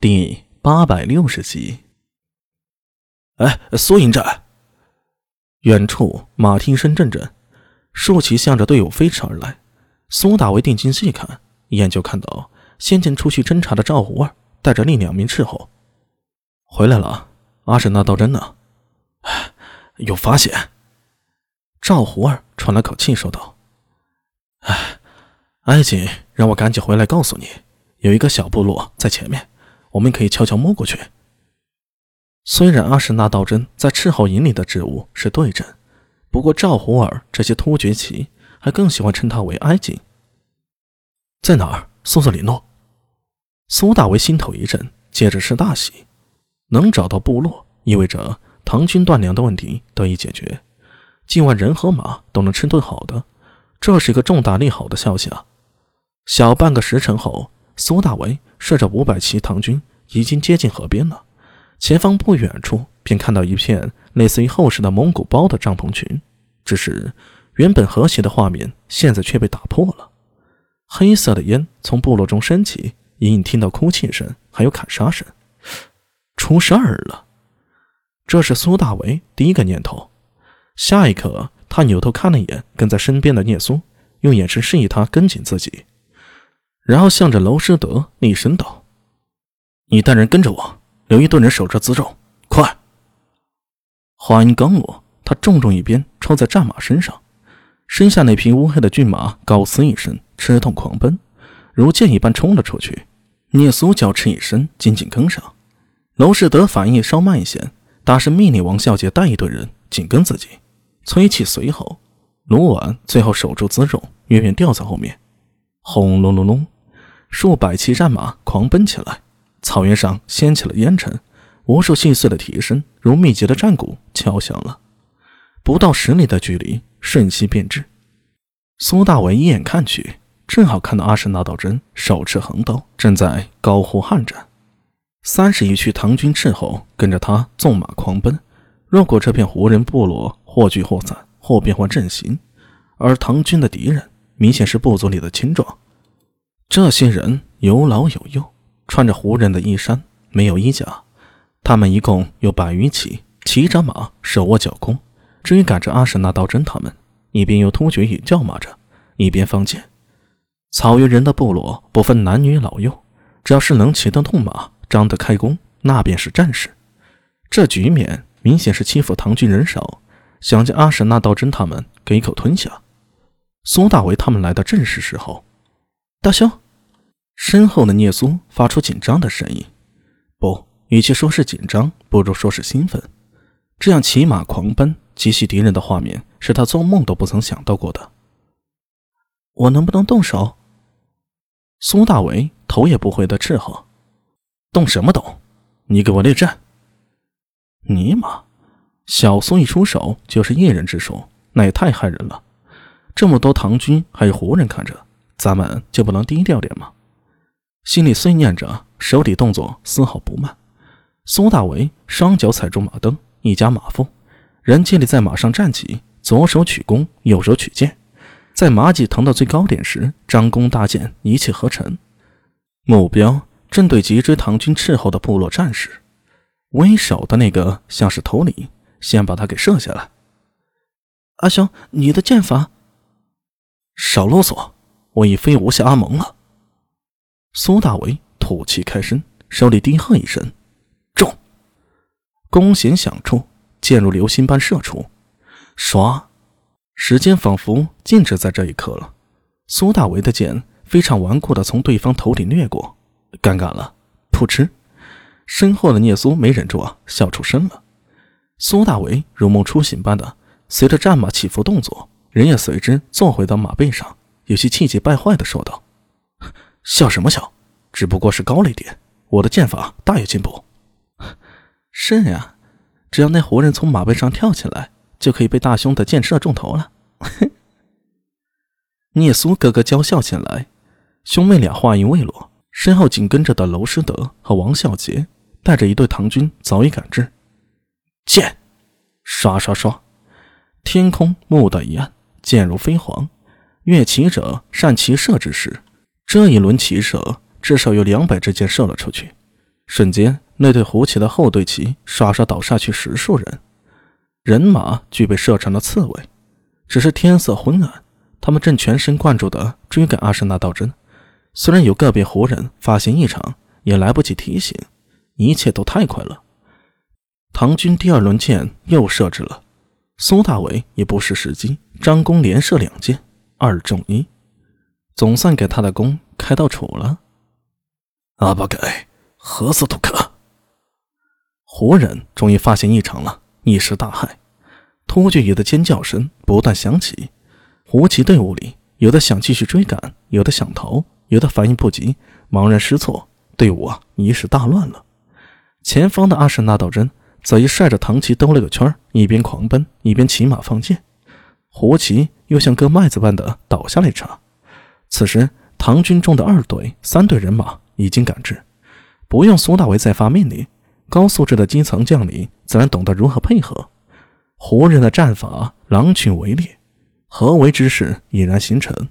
第八百六十集。哎，苏营寨，远处马蹄声阵阵，竖旗向着队伍飞驰而来。苏大为定睛细看，一眼就看到先前出去侦查的赵胡儿带着另两名斥候回来了。阿婶那道真呢？有发现。赵胡儿喘了口气说道：“哎，埃及让我赶紧回来告诉你，有一个小部落在前面，我们可以悄悄摸过去。”虽然阿什纳道真在赤候营里的职务是对阵，不过赵胡儿这些突厥旗还更喜欢称他为埃及。在哪儿？苏瑟里诺。苏大为心头一震，接着是大喜，能找到部落，意味着唐军断粮的问题得以解决，今晚人和马都能吃顿好的，这是一个重大利好的消息啊！小半个时辰后，苏大为率着五百骑唐军已经接近河边了。前方不远处便看到一片类似于厚实的蒙古包的帐篷群，只是原本和谐的画面现在却被打破了。黑色的烟从部落中升起，隐隐听到哭泣声，还有砍杀声。出事儿了！这是苏大为第一个念头。下一刻，他扭头看了一眼跟在身边的聂苏，用眼神示意他跟紧自己，然后向着娄师德厉声道：“你带人跟着我。”留一队人守着辎重，快！话音刚落，他重重一鞭抽在战马身上，身下那匹乌黑的骏马高嘶一声，吃痛狂奔，如箭一般冲了出去。聂苏娇嗤一声，紧紧跟上。娄师德反应稍慢一些，大声命令王孝杰带一队人紧跟自己。催气随后，卢绾最后守住辎重，远远掉在后面。轰隆隆隆，数百骑战马狂奔起来。草原上掀起了烟尘，无数细碎的蹄声如密集的战鼓敲响了。不到十里的距离，瞬息便至。苏大伟一眼看去，正好看到阿什纳道真手持横刀，正在高呼悍战。三十余区唐军斥候跟着他纵马狂奔。若果这片胡人部落或聚或散，或变换阵型，而唐军的敌人明显是部族里的青壮，这些人有老有幼。穿着胡人的衣衫，没有衣甲。他们一共有百余骑，骑着马，手握角弓，追赶着阿什纳道真他们。一边用突厥语叫骂着，一边放箭。草原人的部落不分男女老幼，只要是能骑得动马、张得开弓，那便是战士。这局面明显是欺负唐军人少，想将阿什纳道真他们给一口吞下。苏大为他们来的正是时候，大兄。身后的聂苏发出紧张的声音，不，与其说是紧张，不如说是兴奋。这样骑马狂奔、击袭敌人的画面，是他做梦都不曾想到过的。我能不能动手？苏大为头也不回的斥喝：“动什么动？你给我列阵！”尼玛，小苏一出手就是一人之手，那也太害人了。这么多唐军还有胡人看着，咱们就不能低调点吗？心里碎念着，手里动作丝毫不慢。苏大为双脚踩住马蹬，一夹马腹，人接力在马上站起，左手取弓，右手取剑，在马脊腾到最高点时，张弓搭箭，一气呵成。目标正对急追唐军斥候的部落战士，为首的那个像是头领，先把他给射下来。阿兄，你的剑法？少啰嗦，我已非无下阿蒙了。苏大为吐气开声，手里低喝一声：“中！”弓弦响处，箭如流星般射出。唰，时间仿佛静止在这一刻了。苏大为的箭非常顽固地从对方头顶掠过，尴尬了！噗嗤，身后的聂苏没忍住啊，笑出声了。苏大为如梦初醒般的随着战马起伏动作，人也随之坐回到马背上，有些气急败坏地说道。笑什么笑？只不过是高了一点。我的剑法大有进步。是呀，只要那胡人从马背上跳起来，就可以被大兄的箭射中头了。聂苏咯咯娇笑起来。兄妹俩话音未落，身后紧跟着的娄师德和王孝杰带着一队唐军早已赶至。箭，刷刷刷，天空蓦地一暗，箭如飞蝗。越骑者善骑射之时。这一轮骑射，至少有两百支箭射了出去。瞬间，那队胡骑的后队旗刷刷倒下去十数人，人马俱被射成了刺猬。只是天色昏暗，他们正全神贯注地追赶阿什纳道真。虽然有个别胡人发现异常，也来不及提醒，一切都太快了。唐军第二轮箭又射至了，苏大伟也不失时机，张弓连射两箭，二中一，总算给他的弓开到楚了。阿巴盖，何斯图克！胡人终于发现异常了，一时大骇。突厥语的尖叫声不断响起，胡骑队伍里有的想继续追赶，有的想逃，有的反应不及，茫然失措，队伍啊一时大乱了。前方的阿什纳道真则一率着唐骑兜了个圈，一边狂奔一边骑马放箭，胡骑又像割麦子般的倒下了一茬。此时，唐军中的二队、三队人马已经赶至，不用苏大为再发命令，高素质的基层将领自然懂得如何配合。胡人的战法，狼群围猎，合围之势已然形成。